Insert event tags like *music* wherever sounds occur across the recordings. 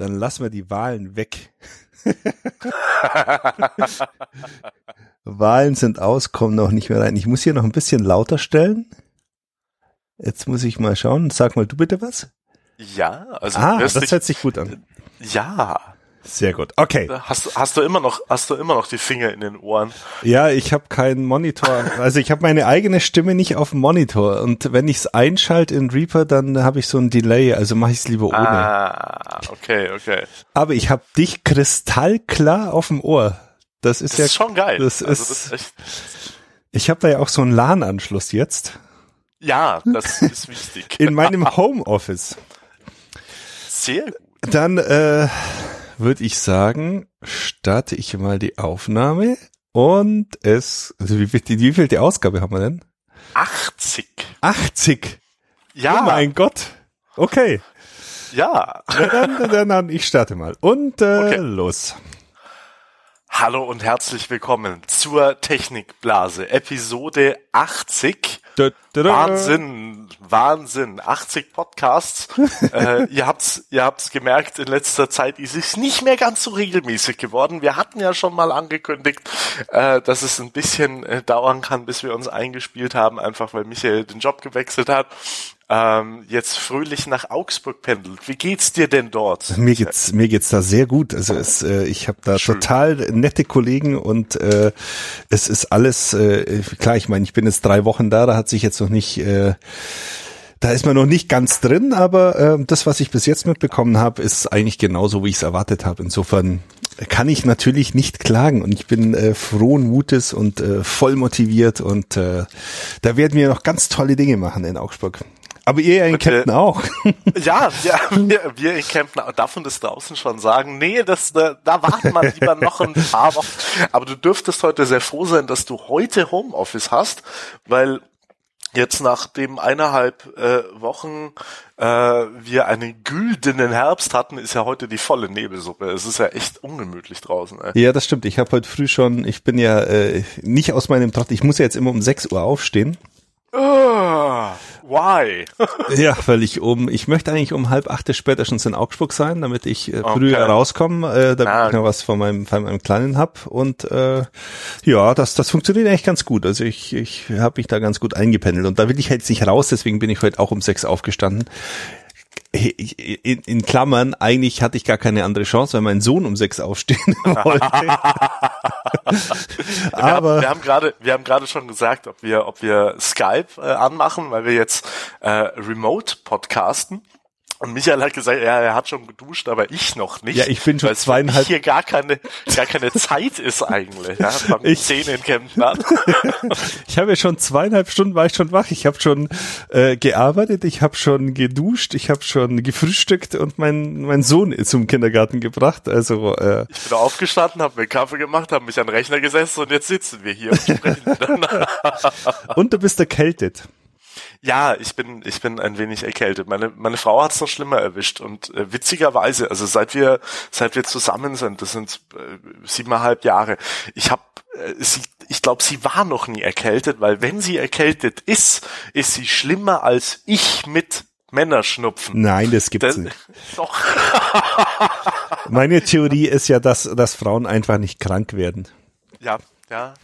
Dann lassen wir die Wahlen weg. *laughs* Wahlen sind aus, kommen noch nicht mehr rein. Ich muss hier noch ein bisschen lauter stellen. Jetzt muss ich mal schauen. Sag mal du bitte was. Ja, also ah, das hört sich gut an. Ja. Sehr gut. Okay. Hast, hast du immer noch hast du immer noch die Finger in den Ohren? Ja, ich habe keinen Monitor. Also ich habe meine eigene Stimme nicht auf dem Monitor und wenn ich es einschalte in Reaper, dann habe ich so ein Delay. Also mache ich es lieber ohne. Ah, okay, okay. Aber ich habe dich kristallklar auf dem Ohr. Das ist Das ja ist schon geil. Das Also ist, das ist ich habe da ja auch so einen LAN-Anschluss jetzt ja, das ist wichtig. in meinem *laughs* Homeoffice. Sehr gut. Dann äh, würde ich sagen, starte ich mal die Aufnahme und es, also wie, viel- wie viel die Ausgabe haben wir denn? 80. 80. Ja, Oh mein Gott. Okay. ja. Na dann, dann, dann, dann, ich starte mal. Und äh, Okay. los. Hallo und herzlich willkommen zur Technikblase, Episode 80. Wahnsinn, Wahnsinn, 80 Podcasts. *laughs* äh, ihr habt's, ihr habt's gemerkt, in letzter Zeit ist es nicht mehr ganz so regelmäßig geworden. Wir hatten ja schon mal angekündigt, äh, dass es ein bisschen äh, dauern kann, bis wir uns eingespielt haben, einfach weil Michael den Job gewechselt hat. Ähm, jetzt fröhlich nach Augsburg pendelt. Wie geht's dir denn dort? Mir geht's mir geht's da sehr gut. Also es, äh, ich habe da total nette Kollegen und äh, es ist alles äh, klar. Ich meine, ich bin jetzt drei Wochen da. Da hat sich jetzt noch nicht, äh, da ist man noch nicht ganz drin. Aber äh, das, was ich bis jetzt mitbekommen habe, ist eigentlich genauso, wie ich es erwartet habe. Insofern kann ich natürlich nicht klagen und ich bin äh, frohen Mutes und äh, voll motiviert und äh, da werden wir noch ganz tolle Dinge machen in Augsburg. Aber ihr in Kempten auch. *laughs* Ja, ja *laughs* wir, wir in Kempten dürfen das draußen schon sagen. Nee, das, da, da warten wir lieber noch ein paar Wochen. Aber du dürftest heute sehr froh sein, dass du heute Homeoffice hast, weil jetzt nach dem eineinhalb äh, Wochen äh, wir einen güldenen Herbst hatten, ist ja heute die volle Nebelsuppe. Es ist ja echt ungemütlich draußen. Ey. Ja, das stimmt. Ich habe heute früh schon, ich bin ja äh, nicht aus meinem Trott, ich muss ja jetzt immer um 6 Uhr aufstehen. Ah, why? *laughs* Ja, weil ich um, ich möchte eigentlich um halb acht spätestens in Augsburg sein, damit ich äh, früher Okay. rauskomme, äh, damit Ah. ich noch was von meinem, von meinem Kleinen hab. Und äh, ja, das, das funktioniert eigentlich ganz gut. Also ich, ich habe mich da ganz gut eingependelt. Und da will ich jetzt nicht raus, deswegen bin ich heute auch um sechs aufgestanden. In, in Klammern, eigentlich hatte ich gar keine andere Chance, weil mein Sohn um sechs aufstehen *laughs* wollte. *laughs* Wir Aber haben, wir haben gerade, wir haben gerade schon gesagt, ob wir, ob wir Skype äh, anmachen, weil wir jetzt äh, remote podcasten. Und Michael hat gesagt, ja, er hat schon geduscht, aber ich noch nicht. Ja, ich bin schon zweieinhalb- hier gar keine, gar keine Zeit ist eigentlich. Ja, *laughs* beim Ich- Zähne in Kempten an. *laughs* Ich habe ja schon zweieinhalb Stunden war ich schon wach. Ich habe schon äh, gearbeitet, ich habe schon geduscht, ich habe schon gefrühstückt und mein mein Sohn ist zum Kindergarten gebracht. Also äh, Ich bin aufgestanden, habe mir Kaffee gemacht, habe mich an den Rechner gesetzt und jetzt sitzen wir hier und sprechen miteinander. *laughs* und du bist erkältet. Ja, ich bin, ich bin ein wenig erkältet. Meine, meine Frau hat's noch schlimmer erwischt und äh, witzigerweise, also seit wir, seit wir zusammen sind, das sind äh, siebeneinhalb Jahre, ich habe, äh, sie, ich glaube, sie war noch nie erkältet, weil wenn sie erkältet ist, ist sie schlimmer als ich mit Männerschnupfen. Nein, das gibt's Das, nicht. *laughs* doch. Meine Theorie ist ja, dass dass Frauen einfach nicht krank werden. Ja, ja.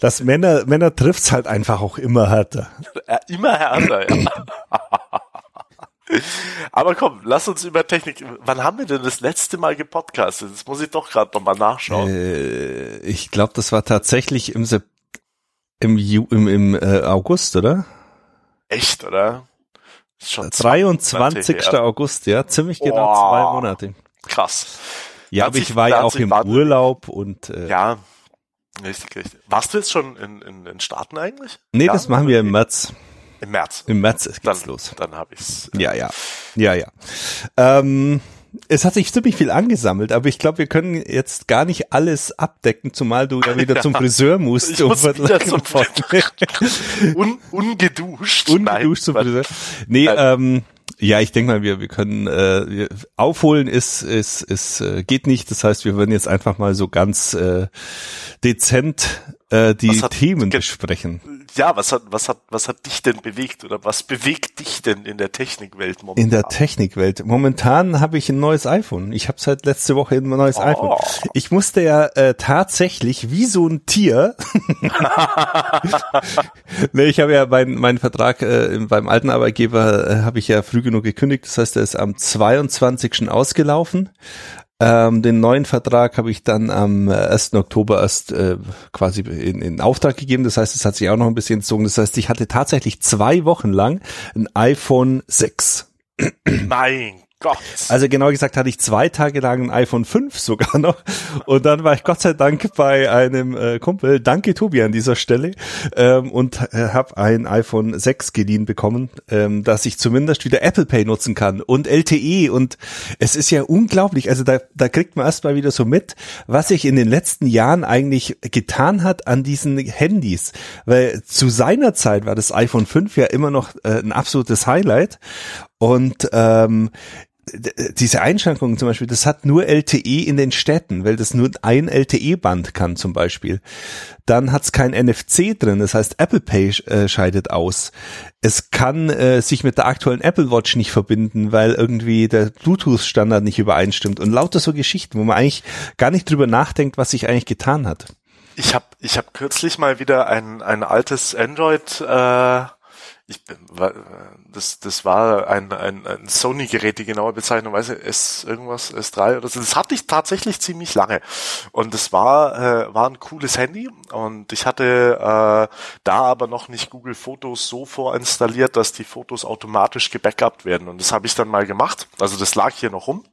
Dass Männer Männer trifft's halt einfach auch immer härter. Immer härter, ja. Aber komm, lass uns über Technik. Wann haben wir denn das letzte Mal gepodcastet? Das muss ich doch gerade nochmal nachschauen. Äh, ich glaube, das war tatsächlich im Sep im, Ju im, im äh, August, oder? Echt, oder? Ist schon zwei 23. Monate her. August, ja, ziemlich genau Boah. zwei Monate. Krass. Ja, aber ich war ja auch im Urlaub und äh, Ja, richtig, richtig. Warst du jetzt schon in, in den Staaten eigentlich? nee, ja, das machen wir im März. Im März. Im März geht's Dann, los. dann habe ich's. Ja, ja, ja, ja. Ähm, es hat sich ziemlich viel angesammelt, aber ich glaube, wir können jetzt gar nicht alles abdecken, zumal du ja wieder *laughs* zum Friseur musst. Ich muss wieder zum Un, ungeduscht. Ungeduscht zum Nein, Friseur. Nee, ähm, ja, ich denke mal, wir, wir können äh, wir, aufholen ist, ist, ist äh, geht nicht. Das heißt, wir würden jetzt einfach mal so ganz äh, dezent äh, die Themen besprechen. Ja, was hat, was hat, was hat dich denn bewegt oder was bewegt dich denn in der Technikwelt momentan? In der Technikwelt. Momentan habe ich ein neues iPhone. Ich habe seit letzte Woche ein neues oh. iPhone. Ich musste ja äh, tatsächlich wie so ein Tier. *laughs* nee, ich habe ja meinen mein Vertrag äh, beim alten Arbeitgeber äh, habe ich ja früh genug gekündigt. Das heißt, er ist am 22. ausgelaufen. Ähm, den neuen Vertrag habe ich dann am 1. Oktober erst äh, quasi in, in Auftrag gegeben. Das heißt, es hat sich auch noch ein bisschen entzogen. Das heißt, ich hatte tatsächlich zwei Wochen lang ein iPhone 6. Mein Gott. Also genau gesagt hatte ich zwei Tage lang ein iPhone 5 sogar noch. Und dann war ich Gott sei Dank bei einem äh, Kumpel, danke Tobi an dieser Stelle. Ähm, und äh, habe ein iPhone 6 geliehen bekommen, ähm, dass ich zumindest wieder Apple Pay nutzen kann und LTE und es ist ja unglaublich, also da, da kriegt man erstmal wieder so mit, was sich in den letzten Jahren eigentlich getan hat an diesen Handys, weil zu seiner Zeit war das iPhone 5 ja immer noch äh, ein absolutes Highlight und ähm, diese Einschränkungen zum Beispiel, das hat nur LTE in den Städten, weil das nur ein LTE-Band kann zum Beispiel. Dann hat es kein NFC drin, das heißt Apple Pay äh, scheidet aus. Es kann äh, sich mit der aktuellen Apple Watch nicht verbinden, weil irgendwie der Bluetooth-Standard nicht übereinstimmt und lauter so Geschichten, wo man eigentlich gar nicht drüber nachdenkt, was sich eigentlich getan hat. Ich habe ich hab kürzlich mal wieder ein, ein altes Android äh ich das das war ein ein, ein Sony Gerät die genaue Bezeichnung weiß ich S irgendwas S3 oder so. Das hatte ich tatsächlich ziemlich lange. Und das war äh, war ein cooles Handy. Und ich hatte äh, da aber noch nicht Google Fotos so vorinstalliert dass die Fotos automatisch gebackupt werden. Und das habe ich dann mal gemacht. Also das lag hier noch rum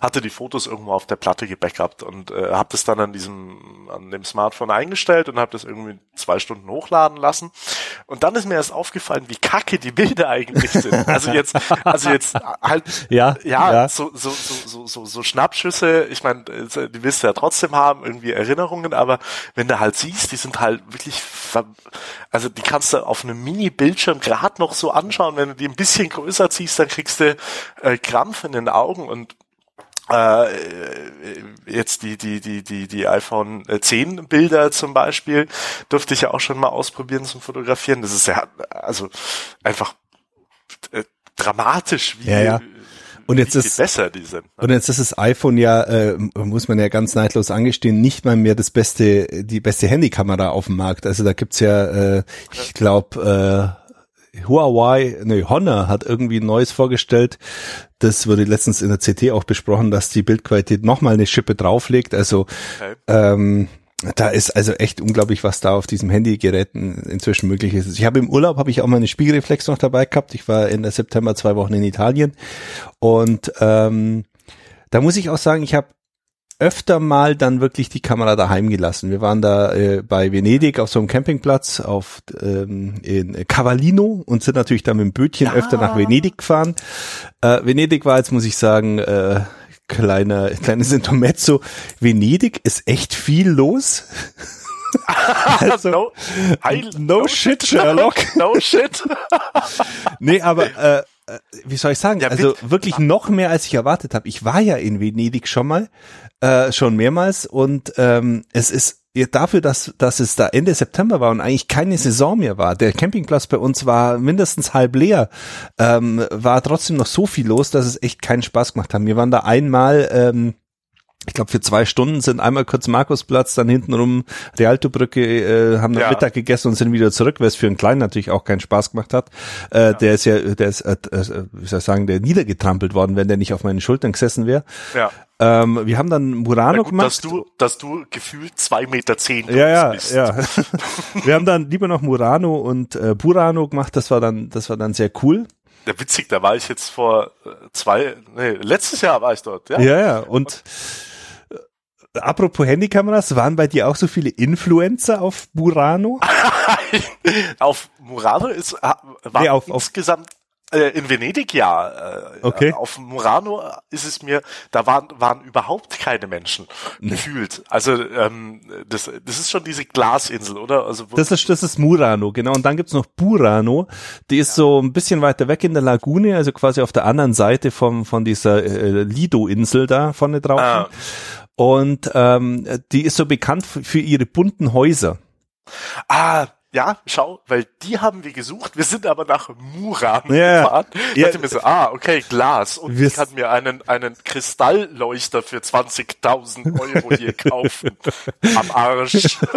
hatte die Fotos irgendwo auf der Platte gebackupt und äh, habe das dann an diesem an dem Smartphone eingestellt und habe das irgendwie zwei Stunden hochladen lassen und dann ist mir erst aufgefallen, wie kacke die Bilder eigentlich sind. Also jetzt also jetzt halt *laughs* ja ja, ja. So, so so so so so Schnappschüsse. Ich meine, die willst du ja trotzdem haben irgendwie Erinnerungen, aber wenn du halt siehst, die sind halt wirklich also die kannst du auf einem Mini-Bildschirm gerade noch so anschauen. Wenn du die ein bisschen größer ziehst, dann kriegst du äh, Krampf in den Augen und äh, jetzt die die die die die iPhone 10 Bilder zum Beispiel durfte ich ja auch schon mal ausprobieren zum Fotografieren. Das ist ja also einfach äh, dramatisch, wie ja, ja. Und jetzt ist besser die sind. Ne? Und jetzt ist das iPhone ja, äh, muss man ja ganz neidlos angestehen, nicht mal mehr das beste, die beste Handykamera auf dem Markt. Also da gibt's ja, äh, ich glaube, äh, Huawei, nee, Honor hat irgendwie ein neues vorgestellt. Das wurde letztens in der CT auch besprochen, dass die Bildqualität nochmal eine Schippe drauflegt. Also okay. ähm, da ist also echt unglaublich, was da auf diesem Handygeräten inzwischen möglich ist. Ich habe im Urlaub habe ich auch meine Spiegelreflex noch dabei gehabt. Ich war Ende September zwei Wochen in Italien und ähm, da muss ich auch sagen, ich habe öfter mal dann wirklich die Kamera daheim gelassen. Wir waren da äh, bei Venedig auf so einem Campingplatz auf ähm, in Cavallino und sind natürlich dann mit dem Bötchen ja. öfter nach Venedig gefahren. Äh, Venedig war jetzt, muss ich sagen, äh, kleiner *laughs* kleines Intermezzo. Venedig ist echt viel los. *laughs* also, no, I, no, no, shit, Sherlock. *laughs* no shit. nee, aber äh, äh, wie soll ich sagen? Ja, also wirklich noch mehr als ich erwartet habe. Ich war ja in Venedig schon mal äh, schon mehrmals und ähm, es ist dafür, dass, dass es da Ende September war und eigentlich keine Saison mehr war. Der Campingplatz bei uns war mindestens halb leer, ähm, war trotzdem noch so viel los, dass es echt keinen Spaß gemacht hat. Wir waren da einmal ähm, ich glaube, für zwei Stunden sind einmal kurz Markusplatz, dann hintenrum Rialto-Brücke, äh, haben dann ja. Mittag gegessen und sind wieder zurück, weil es für einen Kleinen natürlich auch keinen Spaß gemacht hat. Äh, ja. Der ist ja, der ist, äh, äh, wie soll ich sagen, der niedergetrampelt worden, wenn der nicht auf meinen Schultern gesessen wäre. Ja. Ähm, wir haben dann Murano gut, gemacht. Dass du, dass du gefühlt zwei Meter zehn Ja, ja, bist. ja. *laughs* wir haben dann lieber noch Murano und äh, Burano gemacht. Das war dann, das war dann sehr cool. Ja, witzig, da war ich jetzt vor äh, zwei, nee, letztes Jahr war ich dort. Ja, ja, ja. und apropos Handykameras, waren bei dir auch so viele Influencer auf Burano? *laughs* auf Murano ist, war nee, auf, insgesamt äh, in Venedig ja. Äh, okay. Auf Murano ist es mir, da waren, waren überhaupt keine Menschen gefühlt. Also ähm, das, das ist schon diese Glasinsel, oder? Also das ist das ist Murano, genau. Und dann gibt's noch Burano, die ist ja. so ein bisschen weiter weg in der Lagune, also quasi auf der anderen Seite vom von dieser äh, Lido-Insel da vorne drauf. Ah. Und ähm, die ist so bekannt für ihre bunten Häuser. Ah, ja, schau, weil die haben wir gesucht. Wir sind aber nach Muran Ja. gefahren. Ja. Ja. mir so, ah, okay, Glas. Und Wir- ich kann mir einen, einen Kristallleuchter für 20.000 Euro hier *laughs* kaufen. Am Arsch. *laughs*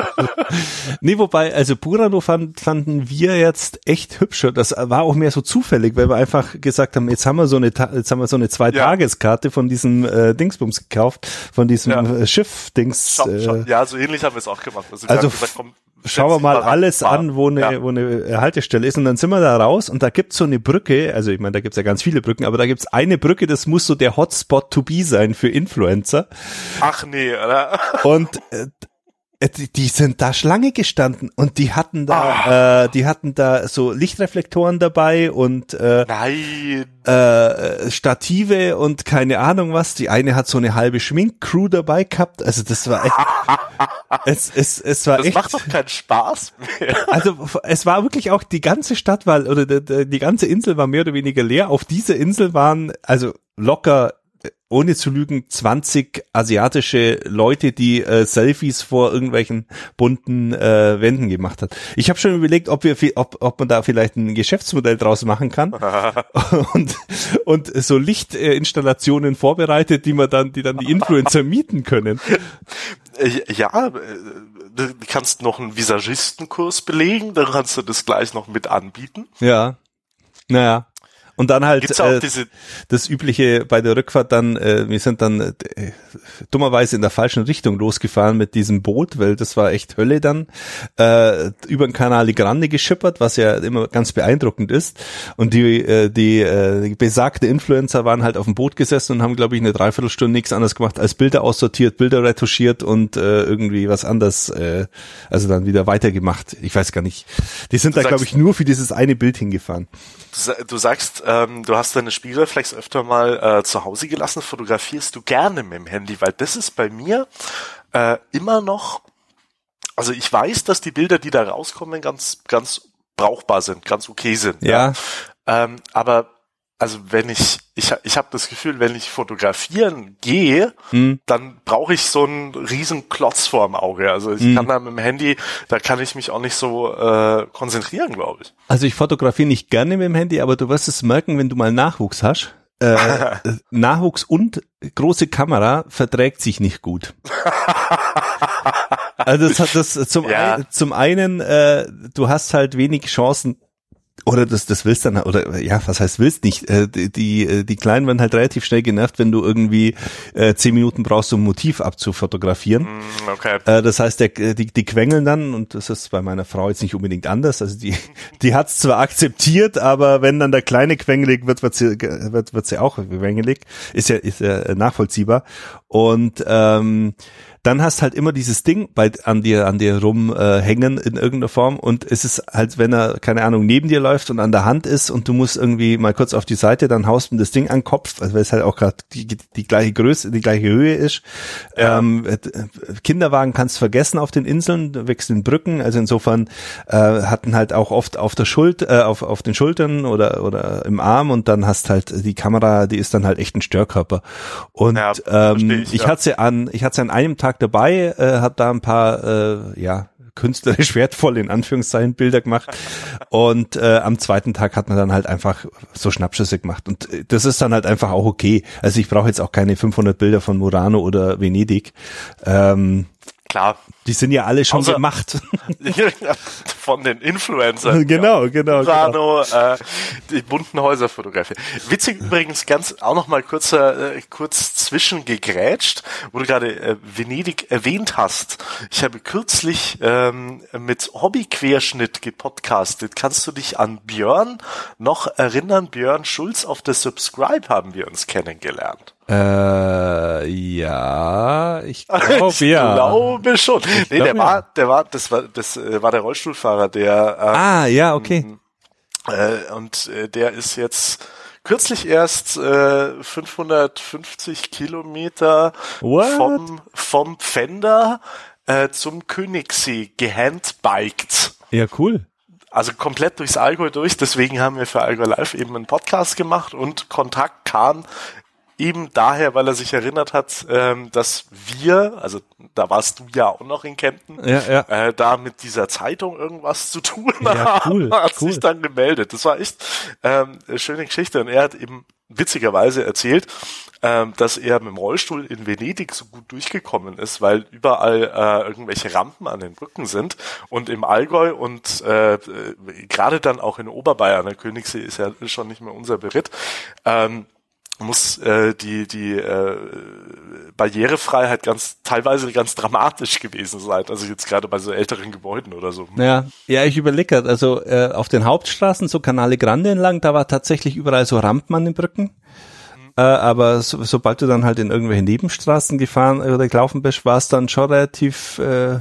Nee, wobei, also Burano fand, fanden wir jetzt echt hübscher. Das war auch mehr so zufällig, weil wir einfach gesagt haben, jetzt haben wir so eine, jetzt haben wir so eine Zwei-Tageskarte von diesem äh, Dingsbums gekauft, von diesem Ja. äh, Schiff-Dings. Äh. Ja, so ähnlich haben wir es auch gemacht. wir Also haben gesagt, komm, Schauen wir mal alles an, wo eine, Ja. wo eine äh, Haltestelle ist. Und dann sind wir da raus und da gibt's so eine Brücke, also ich meine, da gibt's ja ganz viele Brücken, aber da gibt's eine Brücke, das muss so der Hotspot to be sein für Influencer. Ach nee, oder? Und äh, die, die sind da Schlange gestanden und die hatten da, äh, die hatten da so Lichtreflektoren dabei und äh, äh, Stative und keine Ahnung was. Die eine hat so eine halbe Schminkcrew dabei gehabt. Also das war echt, *laughs* es, es, es war Das echt. macht doch keinen Spaß mehr. Also es war wirklich auch die ganze Stadt war oder die, die- ganze Insel war mehr oder weniger leer. Auf dieser Insel waren also locker äh, ohne zu lügen 20 asiatische Leute, die äh, Selfies vor irgendwelchen bunten äh, Wänden gemacht hat. Ich habe schon überlegt, ob wir ob, ob man da vielleicht ein Geschäftsmodell draus machen kann *laughs* und und so Lichtinstallationen vorbereitet, die man dann die dann die Influencer mieten können. Äh, Ja, äh, du kannst noch einen Visagistenkurs belegen, dann kannst du das gleich noch mit anbieten. Ja. Naja. Und dann halt äh, diese, das übliche bei der Rückfahrt dann, äh, wir sind dann äh, dummerweise in der falschen Richtung losgefahren mit diesem Boot, weil das war echt Hölle dann, äh, über den Canale Grande geschippert, was ja immer ganz beeindruckend ist. Und die, äh, die, äh, besagte Influencer waren halt auf dem Boot gesessen und haben, glaube ich, eine Dreiviertelstunde nichts anderes gemacht als Bilder aussortiert, Bilder retuschiert und äh, irgendwie was anderes, äh, also dann wieder weitergemacht. Ich weiß gar nicht. Die sind da, sagst- glaube ich, nur für dieses eine Bild hingefahren. du, du sagst, ähm, du hast deine Spiegelreflex öfter mal äh, zu Hause gelassen, fotografierst du gerne mit dem Handy, weil das ist bei mir äh, immer noch, also ich weiß, dass die Bilder, die da rauskommen, ganz, ganz brauchbar sind, ganz okay sind. Ja. Ähm, aber also wenn ich, ich, ich habe das Gefühl, wenn ich fotografieren gehe, Hm. dann brauche ich so einen riesen Klotz vorm Auge. Also ich Hm. kann da mit dem Handy, da kann ich mich auch nicht so äh, konzentrieren, glaube ich. Also ich fotografiere nicht gerne mit dem Handy, aber du wirst es merken, wenn du mal Nachwuchs hast. Äh, *laughs* Nachwuchs und große Kamera verträgt sich nicht gut. *laughs* Also das hat das zum, Ja. ein, zum einen, äh, du hast halt wenig Chancen oder das, das willst dann, oder ja, was heißt willst nicht? Äh, die, die, äh, die Kleinen werden halt relativ schnell genervt, wenn du irgendwie äh, zehn Minuten brauchst, um ein Motiv abzufotografieren. Hm, Okay. Äh, das heißt, der, die, die quengeln dann, und das ist bei meiner Frau jetzt nicht unbedingt anders. Also die, *laughs* die hat's zwar akzeptiert, aber wenn dann der Kleine quengelig wird, wird sie, wird, wird sie auch quengelig. Ist ja, ist ja nachvollziehbar. Und ähm, dann hast halt immer dieses Ding bei, an dir, an dir rumhängen äh, in irgendeiner Form und es ist halt, wenn er, keine Ahnung, neben dir läuft und an der Hand ist und du musst irgendwie mal kurz auf die Seite, dann haust du das Ding an den Kopf, also weil es halt auch gerade die, die gleiche Größe, die gleiche Höhe ist. Ja. Ähm, äh, Kinderwagen kannst vergessen auf den Inseln, in Brücken, also insofern äh, hatten halt auch oft auf der Schuld, äh, auf, auf den Schultern oder, oder im Arm und dann hast halt die Kamera, die ist dann halt echt ein Störkörper. Und Ja, ähm, ich, ich ja. hatte sie an, ich hatte sie an einem Tag dabei, äh, habe da ein paar, äh, ja, künstlerisch *laughs* wertvolle in Anführungszeichen Bilder gemacht und äh, am zweiten Tag hat man dann halt einfach so Schnappschüsse gemacht und äh, das ist dann halt einfach auch okay. Also ich brauche jetzt auch keine 500 Bilder von Murano oder Venedig. Ähm, Klar. die sind ja alle schon Außer- gemacht. *laughs* Von den Influencern. *laughs* genau, genau, genau. Murano, äh, die bunten Häuser fotografieren. Witzig übrigens ganz auch noch mal kurzer, äh, kurz zwischengegrätscht, wo du gerade äh, Venedig erwähnt hast. Ich habe kürzlich ähm, mit Hobbyquerschnitt gepodcastet. Kannst du dich an Björn noch erinnern? Björn Schulz auf der Subscribe haben wir uns kennengelernt. Äh, ja, ich glaube *laughs* ich ja. glaube schon. nee, glaub, der ja. war, der war, das war, das äh, war der Rollstuhlfahrer, der ähm, Ah, ja, okay. Äh, und äh, der ist jetzt kürzlich erst äh, 550 Kilometer What? vom, vom Pfänder äh, zum Königssee gehandbiked. Ja, cool. Also komplett durchs Allgäu durch. Deswegen haben wir für Allgäu Live eben einen Podcast gemacht und Kontakt kam eben daher, weil er sich erinnert hat, ähm, dass wir, also da warst du ja auch noch in Kempten, ja, ja. Äh, da mit dieser Zeitung irgendwas zu tun ja, cool, *laughs* hat cool. sich dann gemeldet. Das war echt ähm, eine schöne Geschichte und er hat eben witzigerweise erzählt, ähm, dass er mit dem Rollstuhl in Venedig so gut durchgekommen ist, weil überall äh, irgendwelche Rampen an den Brücken sind und im Allgäu und äh, gerade dann auch in Oberbayern, der Königssee ist ja schon nicht mehr unser Beritt, ähm, muss äh, die die äh, Barrierefreiheit ganz teilweise ganz dramatisch gewesen sein. Also jetzt gerade bei so älteren Gebäuden oder so. Ja, ja, ich überlege gerade, also äh, auf den Hauptstraßen, so Canale Grande entlang, da war tatsächlich überall so Rampen an den Brücken. Äh, aber so, sobald du dann halt in irgendwelche Nebenstraßen gefahren oder gelaufen bist, war es dann schon relativ äh,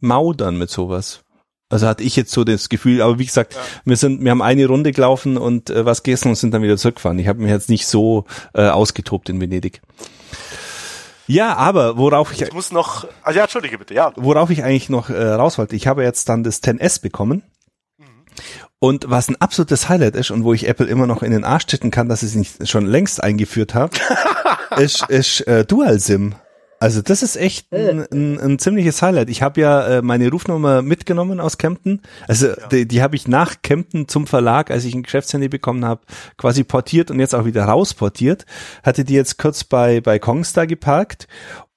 mau dann mit sowas. Also hatte ich jetzt so das Gefühl, aber wie gesagt, ja. wir sind, wir haben eine Runde gelaufen und äh, was gegessen und sind dann wieder zurückgefahren. Ich habe mich jetzt nicht so äh, ausgetobt in Venedig. Ja, aber worauf ich, ich muss noch, ah, ja, entschuldige bitte, ja. Worauf ich eigentlich noch äh, raus wollte, ich habe jetzt dann das 10S bekommen. Und was ein absolutes Highlight ist und wo ich Apple immer noch in den Arsch titten kann, dass ich es nicht schon längst eingeführt habe, *laughs* ist, ist äh, Dual SIM. Also das ist echt ein, ein, ein ziemliches Highlight. Ich habe ja äh, meine Rufnummer mitgenommen aus Kempten. Also ja. die, die habe ich nach Kempten zum Verlag, als ich ein Geschäftshandy bekommen habe, quasi portiert und jetzt auch wieder rausportiert. Hatte die jetzt kurz bei bei Kongstar geparkt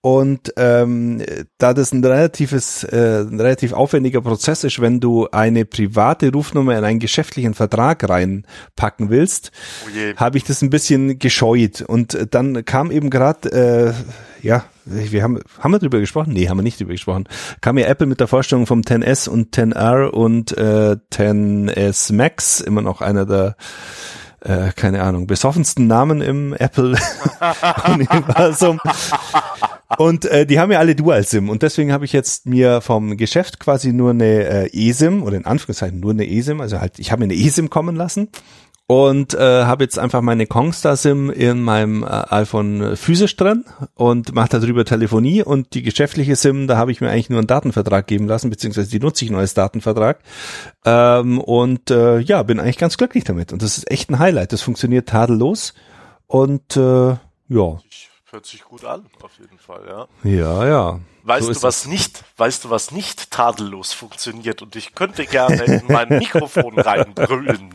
und ähm, da das ein relatives, äh, ein relativ aufwendiger Prozess ist, wenn du eine private Rufnummer in einen geschäftlichen Vertrag reinpacken willst, oh habe ich das ein bisschen gescheut. Und dann kam eben gerade, äh, ja, wir haben, haben wir drüber gesprochen? Nee, haben wir nicht drüber gesprochen. Kam ja Apple mit der Vorstellung vom 10S und 10R und äh, 10S Max, immer noch einer der äh, keine Ahnung, besoffensten Namen im Apple-Universum. *laughs* Und äh, die haben ja alle Dual-SIM und deswegen habe ich jetzt mir vom Geschäft quasi nur eine äh, eSIM oder in Anführungszeichen nur eine eSIM, also halt, ich habe mir eine eSIM kommen lassen und äh, habe jetzt einfach meine Kongstar SIM in meinem äh, iPhone physisch drin und mache darüber Telefonie und die geschäftliche SIM, da habe ich mir eigentlich nur einen Datenvertrag geben lassen, beziehungsweise die nutze ich nur als Datenvertrag ähm, und äh, ja, bin eigentlich ganz glücklich damit und das ist echt ein Highlight, das funktioniert tadellos und äh, ja. Hört sich gut an, auf jeden Fall, ja. Ja, ja. Weißt so du, was nicht, weißt du, was nicht tadellos funktioniert? Und ich könnte gerne in mein *laughs* Mikrofon reinbrüllen.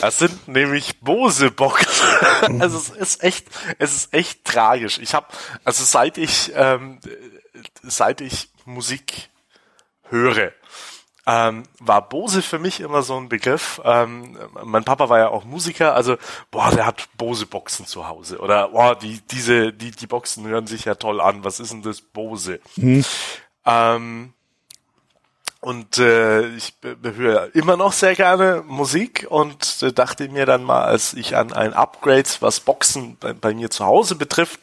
Das sind nämlich Bose-Boxen. *laughs* also es ist echt, es ist echt tragisch. Ich habe, also seit ich, ähm, seit ich Musik höre, ähm, war Bose für mich immer so ein Begriff. Ähm, mein Papa war ja auch Musiker, also boah, der hat Bose-Boxen zu Hause oder boah, die diese die die Boxen hören sich ja toll an. Was ist denn das Bose? Mhm. Ähm, und äh, ich höre immer noch sehr gerne Musik und äh, dachte mir dann mal, als ich an ein Upgrade, was Boxen bei, bei mir zu Hause betrifft,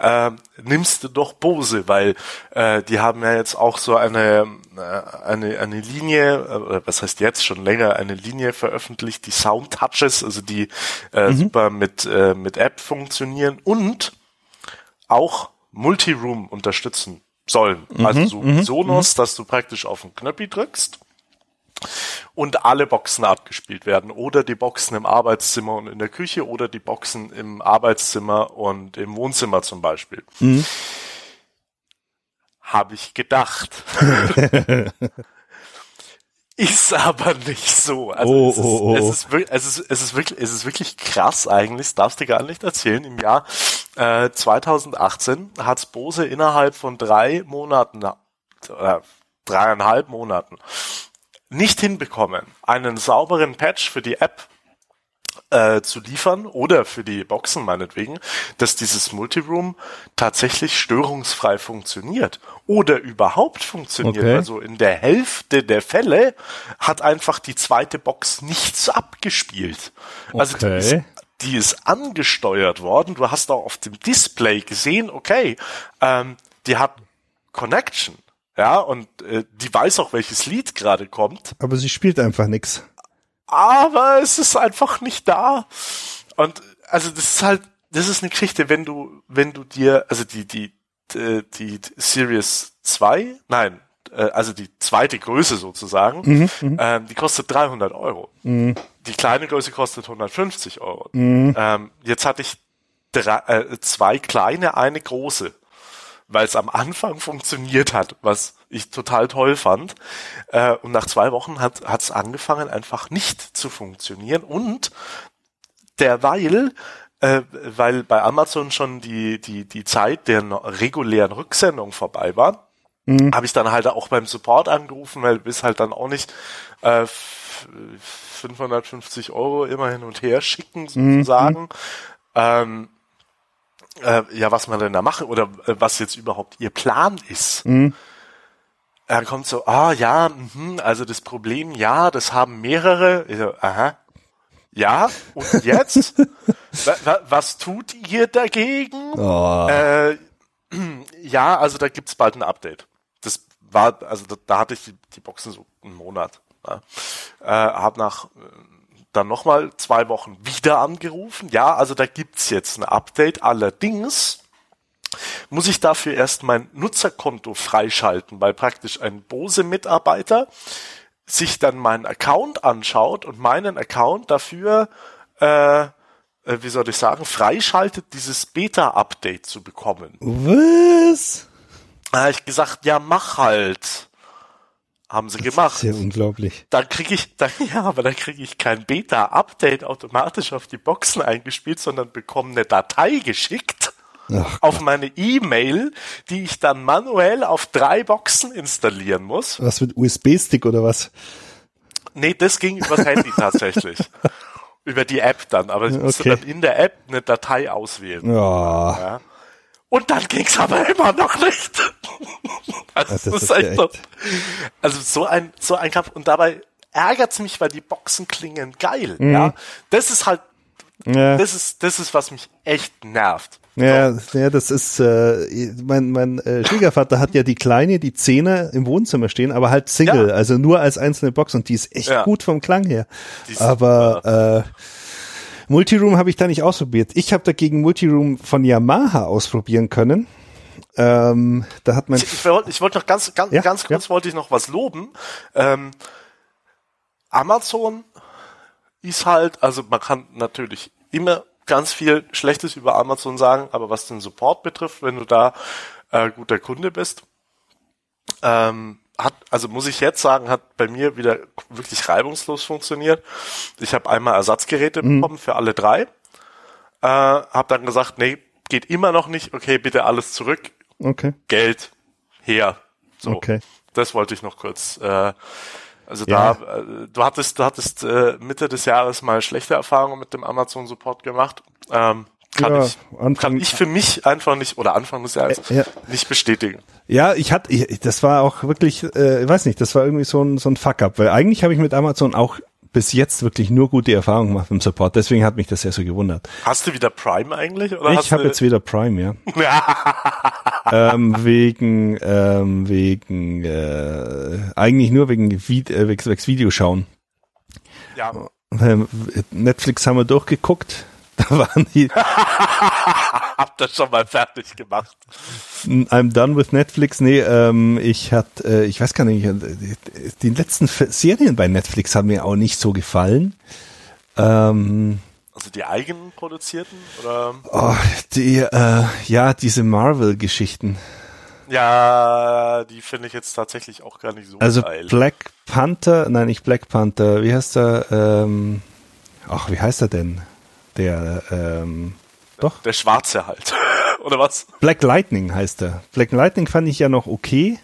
äh, nimmst du doch Bose, weil äh, die haben ja jetzt auch so eine äh, eine eine Linie, äh, was heißt jetzt schon länger, eine Linie veröffentlicht, die Sound Touches, also die äh, mhm. super mit äh, mit App funktionieren und auch Multiroom unterstützen sollen. Mhm, also so mhm, Sonos, mhm. dass du praktisch auf den Knöppi drückst und alle Boxen abgespielt werden oder die Boxen im Arbeitszimmer und in der Küche oder die Boxen im Arbeitszimmer und im Wohnzimmer zum Beispiel. Mhm. Habe ich gedacht. *laughs* ist aber nicht so. Also oh, es, ist, oh, oh. Es, ist, es, ist, es, ist wirklich, es ist wirklich krass eigentlich, das darfst du gar nicht erzählen. Im Jahr äh, 2018 hat Bose innerhalb von drei Monaten, äh, dreieinhalb Monaten, nicht hinbekommen, einen sauberen Patch für die App äh, zu liefern oder für die Boxen meinetwegen, dass dieses Multiroom tatsächlich störungsfrei funktioniert oder überhaupt funktioniert. Okay. Also in der Hälfte der Fälle hat einfach die zweite Box nichts abgespielt. Also okay. die, ist, die ist angesteuert worden. Du hast auch auf dem Display gesehen, okay, ähm, die hat Connection. Ja, und äh, die weiß auch, welches Lied gerade kommt. Aber sie spielt einfach nix aber es ist einfach nicht da. Und also das ist halt, das ist eine Geschichte, wenn du, wenn du dir, also die, die, die, die Series 2, nein, äh, also die zweite Größe sozusagen, mhm, mhm, ähm, die kostet 300 Euro. Mhm. Die kleine Größe kostet 150 Euro. Mhm. Ähm, jetzt hatte ich drei, äh, zwei kleine, eine große, weil es am Anfang funktioniert hat, was ich total toll fand. Äh, und nach zwei Wochen hat es angefangen, einfach nicht zu funktionieren. Und derweil äh, weil bei Amazon schon die, die, die Zeit der regulären Rücksendung vorbei war, mhm. habe ich dann halt auch beim Support angerufen, weil du bist halt dann auch nicht äh, 550 Euro immer hin und her schicken mhm. sozusagen. Mhm. Ähm, äh, ja, was man denn da mache oder äh, was jetzt überhaupt ihr Plan ist. Mhm. Er kommt so, ah ja, mh, also das Problem, ja, das haben mehrere. So, aha, ja, und jetzt? *laughs* was tut ihr dagegen? Oh. Äh, *clears throat* ja, also da gibt's bald ein Update. Das war, also da, da hatte ich die, die, Boxen so einen Monat. Ne? Äh, hab nach äh, dann nochmal zwei Wochen wieder angerufen. Ja, also da gibt's jetzt ein Update. Allerdings muss ich dafür erst mein Nutzerkonto freischalten, weil praktisch ein Bose-Mitarbeiter sich dann meinen Account anschaut und meinen Account dafür, äh, äh, wie soll ich sagen, freischaltet, dieses Beta-Update zu bekommen. Was? Da habe ich gesagt, ja, mach halt. Haben sie das gemacht. Ist ja unglaublich. Dann kriege ich, dann, *laughs* ja, aber dann kriege ich kein Beta-Update automatisch auf die Boxen eingespielt, sondern bekomme eine Datei geschickt Ach, auf meine E-Mail, die ich dann manuell auf drei Boxen installieren muss. Was mit USB-Stick oder was? Nee, das ging übers Handy *laughs* tatsächlich. Über die App dann, aber ich musste okay. dann in der App eine Datei auswählen. Ja. ja. Und dann ging's aber immer noch nicht. *laughs* also, das ist, ist echt so, also so ein, so ein Kampf. Und dabei ärgert's mich, weil die Boxen klingen geil. Mhm. Ja, das ist halt, ja. das ist, das ist, was mich echt nervt. Ja, ja, das ist, äh, mein, mein äh, Schwiegervater hat ja die kleine, die Zehner im Wohnzimmer stehen, aber halt Single, ja. also nur als einzelne Box und die ist echt ja. gut vom Klang her. Aber äh, Multiroom habe ich da nicht ausprobiert. Ich habe dagegen Multiroom von Yamaha ausprobieren können. Ähm, da hat man. Ich, ich wollte wollt noch ganz, ganz, ja, ganz kurz wollte ich noch was loben. Ähm, Amazon ist halt, also man kann natürlich immer ganz viel Schlechtes über Amazon sagen, aber was den Support betrifft, wenn du da äh, guter Kunde bist, ähm, hat, also muss ich jetzt sagen, hat bei mir wieder wirklich reibungslos funktioniert. Ich habe einmal Ersatzgeräte mhm. bekommen für alle drei. Äh, habe dann gesagt, nee, geht immer noch nicht. Okay, bitte alles zurück. Okay. Geld her. So. Okay. Das wollte ich noch kurz äh, also ja. da, äh, du hattest, du hattest äh, Mitte des Jahres mal schlechte Erfahrungen mit dem Amazon Support gemacht. Ähm, kann ja, ich, Anfang, kann ich für mich einfach nicht oder Anfang des Jahres äh, ja. nicht bestätigen. Ja, ich hatte, ich, das war auch wirklich, äh, ich weiß nicht, das war irgendwie so ein so ein Fuck-up, weil eigentlich habe ich mit Amazon auch bis jetzt wirklich nur gute Erfahrungen gemacht im Support. Deswegen hat mich das sehr so gewundert. Hast du wieder Prime eigentlich? Oder ich habe jetzt wieder Prime, ja. *laughs* ähm, wegen ähm, wegen äh, eigentlich nur wegen, Vide äh, wegen, wegen Videoschauen. Ja. Ähm, Netflix haben wir durchgeguckt. Da waren die. *laughs* Hab das schon mal fertig gemacht. I'm done with Netflix. Nee, ähm, ich hatte, äh, ich weiß gar nicht, äh, die letzten Serien bei Netflix haben mir auch nicht so gefallen. Ähm, also die eigenen produzierten oder? Oh, die, äh, ja, diese Marvel-Geschichten. Ja, die finde ich jetzt tatsächlich auch gar nicht so also geil. Also Black Panther, nein, nicht Black Panther, wie heißt er? Ähm, ach, wie heißt er denn? Der, ähm, doch. Der Schwarze halt. *laughs* Oder was? Black Lightning heißt er. Black Lightning fand ich ja noch okay.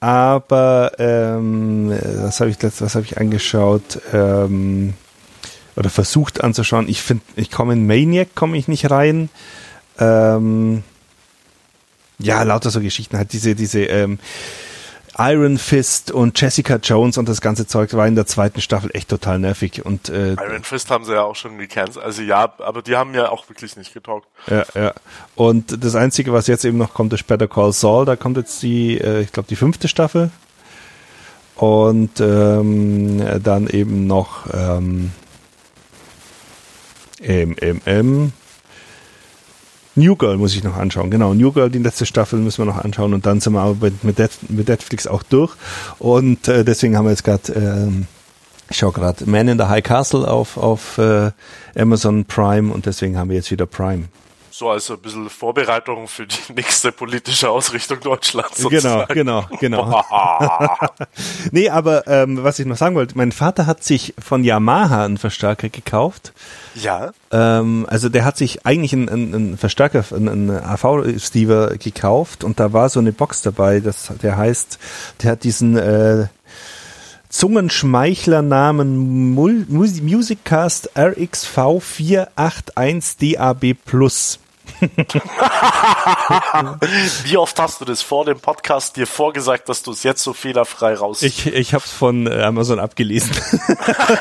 Aber ähm, was habe ich was habe ich angeschaut ähm, oder versucht anzuschauen. Ich finde, ich komme in Maniac komme ich nicht rein. Ähm, ja, lauter so Geschichten halt diese diese ähm, Iron Fist und Jessica Jones und das ganze Zeug war in der zweiten Staffel echt total nervig. Und äh, Iron Fist haben sie ja auch schon gecancelt. Also ja, aber die haben ja auch wirklich nicht getaugt. Ja, ja. Und das Einzige, was jetzt eben noch kommt, ist Better Call Saul. Da kommt jetzt die, äh, ich glaube, die fünfte Staffel. Und ähm, dann eben noch ähm, MMM. New Girl muss ich noch anschauen. Genau, New Girl, die letzte Staffel müssen wir noch anschauen und dann sind wir aber mit, mit Netflix auch durch. Und äh, deswegen haben wir jetzt gerade, ähm, ich schaue gerade Man in the High Castle auf, auf äh, Amazon Prime und deswegen haben wir jetzt wieder Prime. So als ein bisschen Vorbereitung für die *laughs* nächste politische Ausrichtung Deutschlands. Genau, genau, genau. *laughs* nee, aber ähm, was ich noch sagen wollte, mein Vater hat sich von Yamaha einen Verstärker gekauft. Ja. Ähm, also der hat sich eigentlich einen, einen Verstärker, einen, einen AV-Stever gekauft und da war so eine Box dabei, das, der heißt, der hat diesen äh, Zungenschmeichler Namen Musiccast RXV 481 DAB Plus. *laughs* Wie oft hast du das vor dem Podcast dir vorgesagt, dass du es jetzt so fehlerfrei raus? Ich, ich habe es von äh, Amazon abgelesen.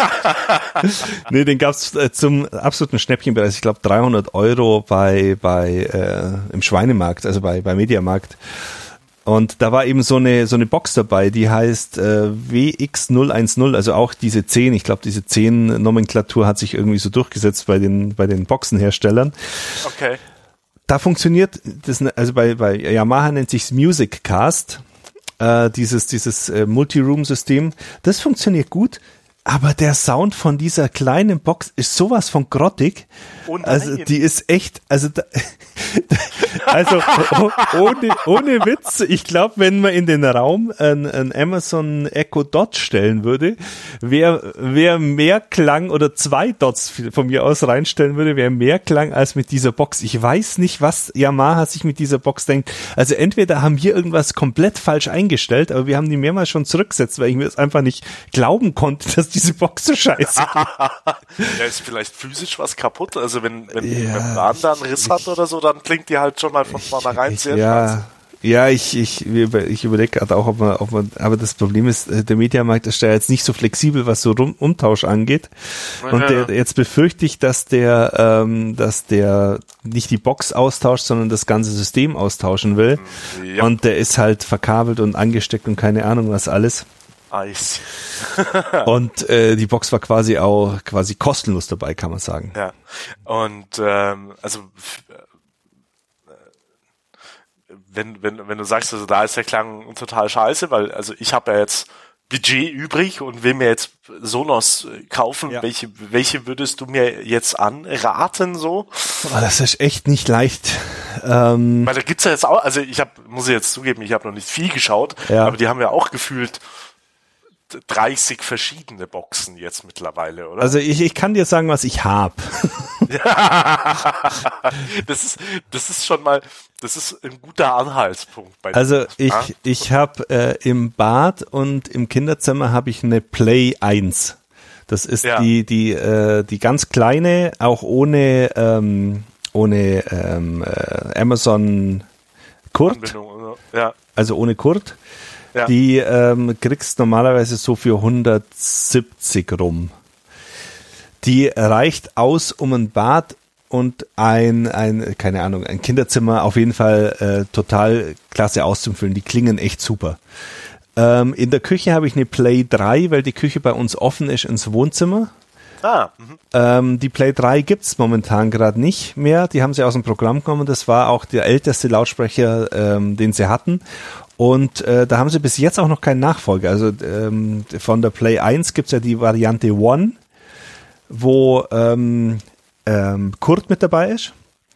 *laughs* nee, den gab's äh, zum absoluten Schnäppchenpreis. Ich glaube 300 Euro bei bei äh, im Schweinemarkt, also bei bei Mediamarkt. Und da war eben so eine so eine Box dabei, die heißt äh, WX010, also auch diese 10, ich glaube diese 10 Nomenklatur hat sich irgendwie so durchgesetzt bei den bei den Boxenherstellern. Okay. Da funktioniert das also bei bei Yamaha nennt sich's Music Cast. Äh, dieses dieses äh, Multi-Room System, das funktioniert gut, aber der Sound von dieser kleinen Box ist sowas von grottig. Oh also die ist echt, also da, *laughs* also ohne, ohne Witz, ich glaube, wenn man in den Raum ein, ein Amazon Echo Dot stellen würde, wer wer mehr Klang oder zwei Dots von mir aus reinstellen würde, wäre mehr Klang als mit dieser Box. Ich weiß nicht, was Yamaha sich mit dieser Box denkt. Also entweder haben wir irgendwas komplett falsch eingestellt, aber wir haben die mehrmals schon zurückgesetzt, weil ich mir das einfach nicht glauben konnte, *laughs* dass diese Box so scheiße Ja, ist vielleicht physisch was kaputt. Also wenn, wenn ja, die Membran da einen Riss hat oder so, dann klingt die halt schon mal von vornherein sehr Ja, scheiße. Ja, ich, ich, ich überlege gerade auch, ob man, ob man, aber das Problem ist, äh, der Mediamarkt ist da jetzt nicht so flexibel, was so Rum, Umtausch angeht. Und ja. der, jetzt befürchte ich, dass der, ähm, dass der nicht die Box austauscht, sondern das ganze System austauschen will. Ja. Und der ist halt verkabelt und angesteckt und keine Ahnung was alles. Eis. *laughs* und äh, die Box war quasi auch quasi kostenlos dabei, kann man sagen. Ja. Und ähm, also äh, wenn, wenn, wenn du sagst, also da ist der Klang total scheiße, weil also ich habe ja jetzt Budget übrig und will mir jetzt Sonos kaufen. Ja. Welche, welche würdest du mir jetzt anraten so? Oh, das ist echt nicht leicht. Ähm Weil da gibt's ja jetzt auch, also ich habe, muss ich jetzt zugeben, ich habe noch nicht viel geschaut, ja. aber die haben ja auch gefühlt 30 verschiedene Boxen jetzt mittlerweile, oder? Also ich, ich kann dir sagen, was ich habe. *laughs* das ist das ist schon mal das ist ein guter Anhaltspunkt bei Also ich ah? ich habe äh, im Bad und im Kinderzimmer habe ich eine Play 1. Das ist ja. die die äh, die ganz kleine, auch ohne ähm, ohne ähm, äh, Amazon Kurt. Ja. Also ohne Kurt. Ja. Die ähm, kriegst normalerweise so für 170 rum. Die reicht aus, um ein Bad und ein, ein, keine Ahnung, ein Kinderzimmer auf jeden Fall äh, total klasse auszufüllen. Die klingen echt super. Ähm, in der Küche habe ich eine Play 3, weil die Küche bei uns offen ist ins Wohnzimmer. Ah, mhm. ähm, die Play 3 gibt's momentan gerade nicht mehr. Die haben sie aus dem Programm genommen. Das war auch der älteste Lautsprecher, ähm, den sie hatten. Und äh, da haben sie bis jetzt auch noch keinen Nachfolger. Also ähm, von der Play 1 gibt's ja die Variante One, wo ähm, ähm, Kurt mit dabei ist.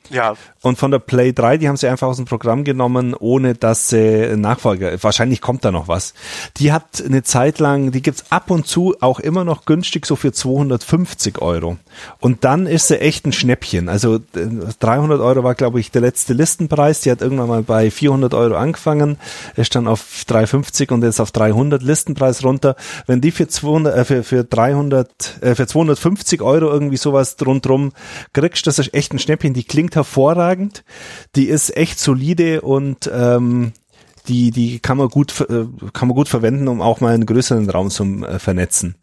Ja. Und von der Play 3, die haben sie einfach aus dem Programm genommen, ohne dass sie Nachfolger, wahrscheinlich kommt da noch was. Die hat eine Zeit lang, die gibt's ab und zu auch immer noch günstig, so für 250 Euro. Und dann ist sie echt ein Schnäppchen. Also 300 äh, Euro war, glaube ich, der letzte Listenpreis. Die hat irgendwann mal bei 400 Euro angefangen, ist dann auf 350 und jetzt auf 300 Listenpreis runter. Wenn die für 200, äh, für, für 300, äh, für 250 Euro irgendwie sowas rundrum kriegst, das ist echt ein Schnäppchen. Die klingt hervorragend. Die ist echt solide und ähm, die, die kann man gut, äh, kann man gut verwenden, um auch mal einen größeren Raum zu äh, vernetzen.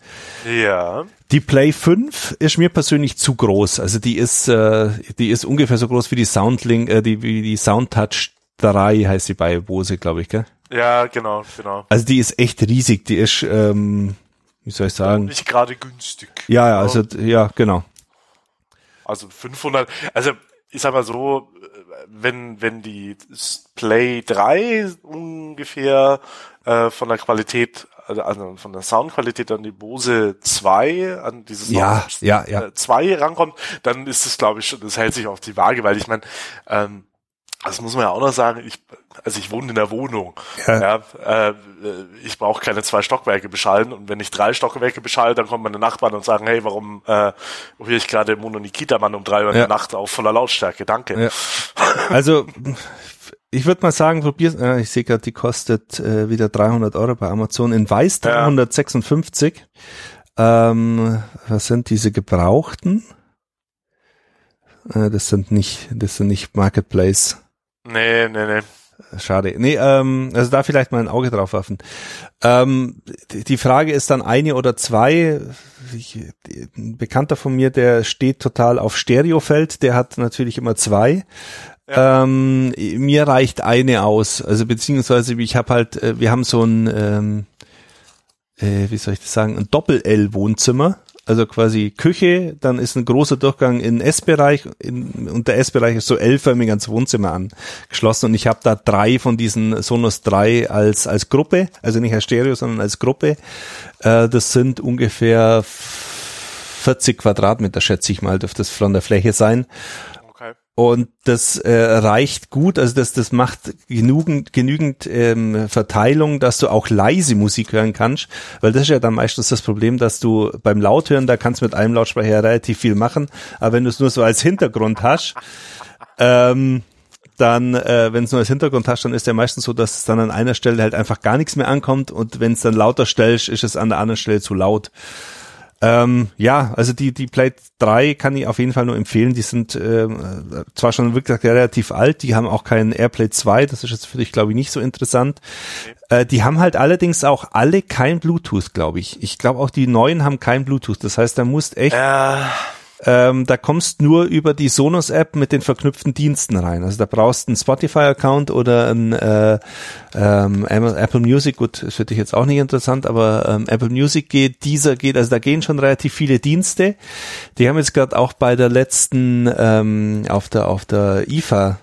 Ja. Die Play 5 ist mir persönlich zu groß. Also die ist, äh, die ist ungefähr so groß wie die Soundlink, äh, die, wie die Soundtouch 3 heißt sie bei Bose, glaube ich, gell? Ja, genau, genau. Also die ist echt riesig. Die ist, ähm, wie soll ich sagen? Nicht gerade günstig. Ja, ja, also, ja, genau. Also 500, also ich sag mal so, wenn, wenn die Play 3 ungefähr äh, von der Qualität also, also von der Soundqualität an die Bose 2, an dieses ja, ja, ja. 2 äh, rankommt, dann ist es, glaube ich, schon, das hält sich auf die Waage, weil ich meine, ähm, das muss man ja auch noch sagen, ich, also ich wohne in der Wohnung. Ja. ja äh, ich brauche keine zwei Stockwerke beschallen und wenn ich drei Stockwerke beschalle, dann kommen meine Nachbarn und sagen, hey, warum äh, höre ich gerade Mono Nikita Mann um drei Uhr ja. in der Nacht auf voller Lautstärke? Danke. Ja. Also ich würde mal sagen, probier, äh, ich sehe gerade, die kostet äh, wieder 300 Euro bei Amazon in Weiß 356. Ähm, was sind diese gebrauchten? Äh, das sind nicht, das sind nicht Marketplace. Nee, nee, nee. Schade. Nee, ähm, also da vielleicht mal ein Auge drauf werfen. Ähm, die Frage ist dann eine oder zwei. Ich, ein Bekannter von mir, der steht total auf Stereofeld, der hat natürlich immer zwei. Ja. Ähm, mir reicht eine aus. Also beziehungsweise ich habe halt, äh, wir haben so ein, ähm, äh, wie soll ich das sagen, ein Doppel-L-Wohnzimmer also quasi Küche, dann ist ein großer Durchgang in Essbereich in, und der Essbereich ist so L-förmig ans Wohnzimmer angeschlossen und ich habe da drei von diesen Sonos 3 als als Gruppe, also nicht als Stereo, sondern als Gruppe. Äh, das sind ungefähr 40 Quadratmeter, schätze ich mal, dürfte das von der Fläche sein. Und das äh, reicht gut, also das, das macht genügend, genügend ähm, Verteilung, dass du auch leise Musik hören kannst, weil das ist ja dann meistens das Problem, dass du beim Lauthören, da kannst du mit einem Lautsprecher relativ viel machen, aber wenn du es nur so als Hintergrund hast, ähm, dann, äh, wenn es nur als Hintergrund hast, dann ist ja meistens so, dass es dann an einer Stelle halt einfach gar nichts mehr ankommt. Und wenn es dann lauter stellst, ist es an der anderen Stelle zu laut. Ähm, ja, also die, die Plate 3 kann ich auf jeden Fall nur empfehlen. Die sind äh, zwar schon wirklich relativ alt, die haben auch keinen Airplay 2, das ist jetzt für dich, glaube ich, nicht so interessant. Okay. Äh, die haben halt allerdings auch alle kein Bluetooth, glaube ich. Ich glaube auch die neuen haben kein Bluetooth. Das heißt, da musst echt. Äh ähm, da kommst nur über die Sonos-App mit den verknüpften Diensten rein. Also da brauchst du einen Spotify-Account oder ein äh, ähm, Apple Music, gut, das für dich jetzt auch nicht interessant, aber ähm, Apple Music geht, dieser geht, also da gehen schon relativ viele Dienste. Die haben jetzt gerade auch bei der letzten ähm, auf der auf der IFA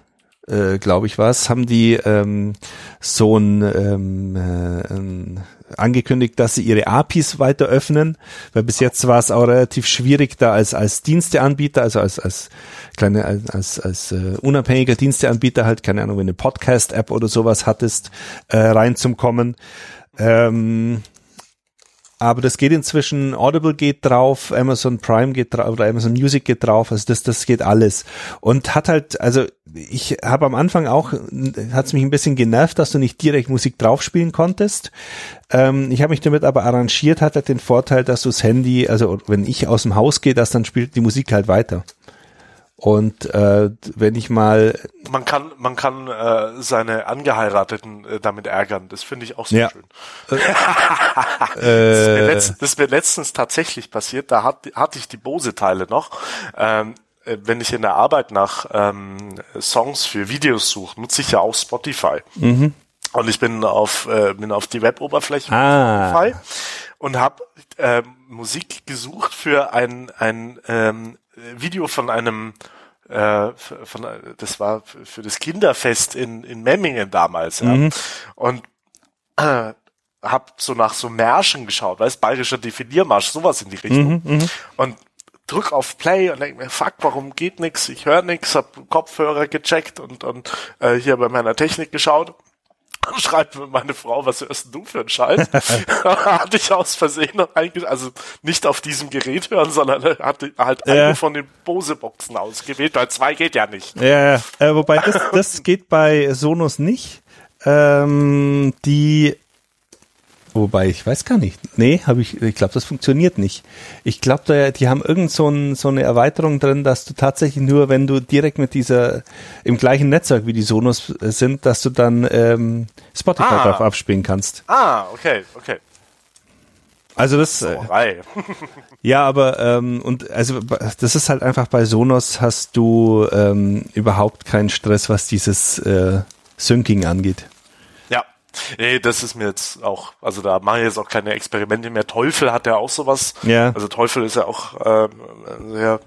äh, glaube ich was, haben die ähm, so ein, ähm, äh, angekündigt, dass sie ihre APIs weiter öffnen, weil bis jetzt war es auch relativ schwierig, da als als Diensteanbieter, also als als kleine als als, als uh, unabhängiger Diensteanbieter halt keine Ahnung, wenn eine Podcast-App oder sowas hattest, äh, reinzukommen. Ähm, aber das geht inzwischen, Audible geht drauf, Amazon Prime geht drauf oder Amazon Music geht drauf, also das, das geht alles. Und hat halt, also ich habe am Anfang auch, hat es mich ein bisschen genervt, dass du nicht direkt Musik draufspielen konntest. Ähm, ich habe mich damit aber arrangiert, hat halt den Vorteil, dass du das Handy, also wenn ich aus dem Haus gehe, dass dann spielt die Musik halt weiter. Und äh, wenn ich mal man kann man kann äh, seine Angeheirateten äh, damit ärgern, das finde ich auch sehr ja. schön. Äh, *laughs* das, ist das ist mir letztens tatsächlich passiert. Da hat, hatte ich die Bose-Teile noch. Ähm, äh, wenn ich in der Arbeit nach ähm, Songs für Videos suche, nutze ich ja auch Spotify. Mhm. Und ich bin auf äh, bin auf die Web-Oberfläche ah. Spotify und habe äh, Musik gesucht für ein ein ähm, Video von einem äh, von, das war für das Kinderfest in, in Memmingen damals. Ja. Mhm. Und äh, hab so nach so Märschen geschaut, weißt, bayerischer Definiermarsch, sowas in die Richtung. Mhm, mhm, und drück auf Play und denk mir, fuck, warum geht nix? Ich höre nix, hab Kopfhörer gecheckt und, und äh, hier bei meiner Technik geschaut *laughs* schreibt mir meine Frau, was hörst du für einen Scheiß? *laughs* hatte ich aus Versehen eigentlich, also nicht auf diesem Gerät hören, sondern hatte halt ja. eine von den Bose-Boxen ausgewählt, weil zwei geht ja nicht. Ja, äh, wobei das, das *laughs* geht bei Sonos nicht. Ähm, die Wobei, ich weiß gar nicht. Nee, habe ich, ich glaube, das funktioniert nicht. Ich glaube, die haben irgend so, ein, so eine Erweiterung drin, dass du tatsächlich nur, wenn du direkt mit dieser, im gleichen Netzwerk wie die Sonos sind, dass du dann ähm, Spotify ah. drauf abspielen kannst. Ah, okay, okay. Also das, äh, *laughs* ja, aber ähm, und also das ist halt einfach bei Sonos hast du ähm, überhaupt keinen Stress, was dieses äh, Syncing angeht. Nee, das ist mir jetzt auch, also da mache ich jetzt auch keine Experimente mehr. Teufel hat ja auch sowas. Ja. Also Teufel ist ja auch äh, sehr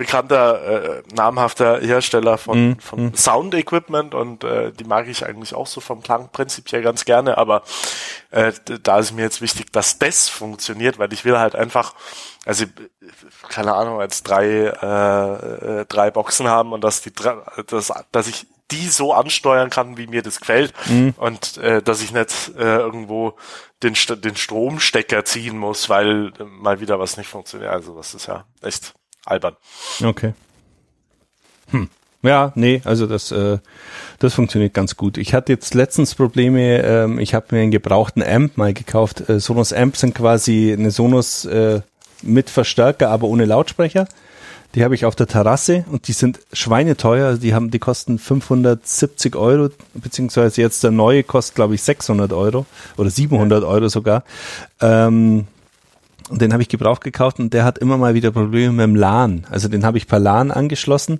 bekannter, äh, namhafter Hersteller von, mm, von mm. Sound-Equipment und äh, die mag ich eigentlich auch so vom Klang prinzipiell ganz gerne, aber äh, da ist mir jetzt wichtig, dass das funktioniert, weil ich will halt einfach, also keine Ahnung, als drei, äh, äh, drei Boxen haben und dass die dass, dass ich die so ansteuern kann, wie mir das gefällt mhm. und äh, dass ich nicht äh, irgendwo den, den Stromstecker ziehen muss, weil äh, mal wieder was nicht funktioniert. Also das ist ja echt albern. Okay. Hm. Ja, nee, also das, äh, das funktioniert ganz gut. Ich hatte jetzt letztens Probleme, ähm, ich habe mir einen gebrauchten Amp mal gekauft. Äh, Sonos Amps sind quasi eine Sonos äh, mit Verstärker, aber ohne Lautsprecher. Die habe ich auf der Terrasse und die sind schweineteuer. Also die haben, die kosten 570 Euro, beziehungsweise jetzt der neue kostet, glaube ich, 600 Euro oder 700 Euro sogar. Ähm, und den habe ich gebraucht gekauft und der hat immer mal wieder Probleme mit dem LAN. Also den habe ich per LAN angeschlossen,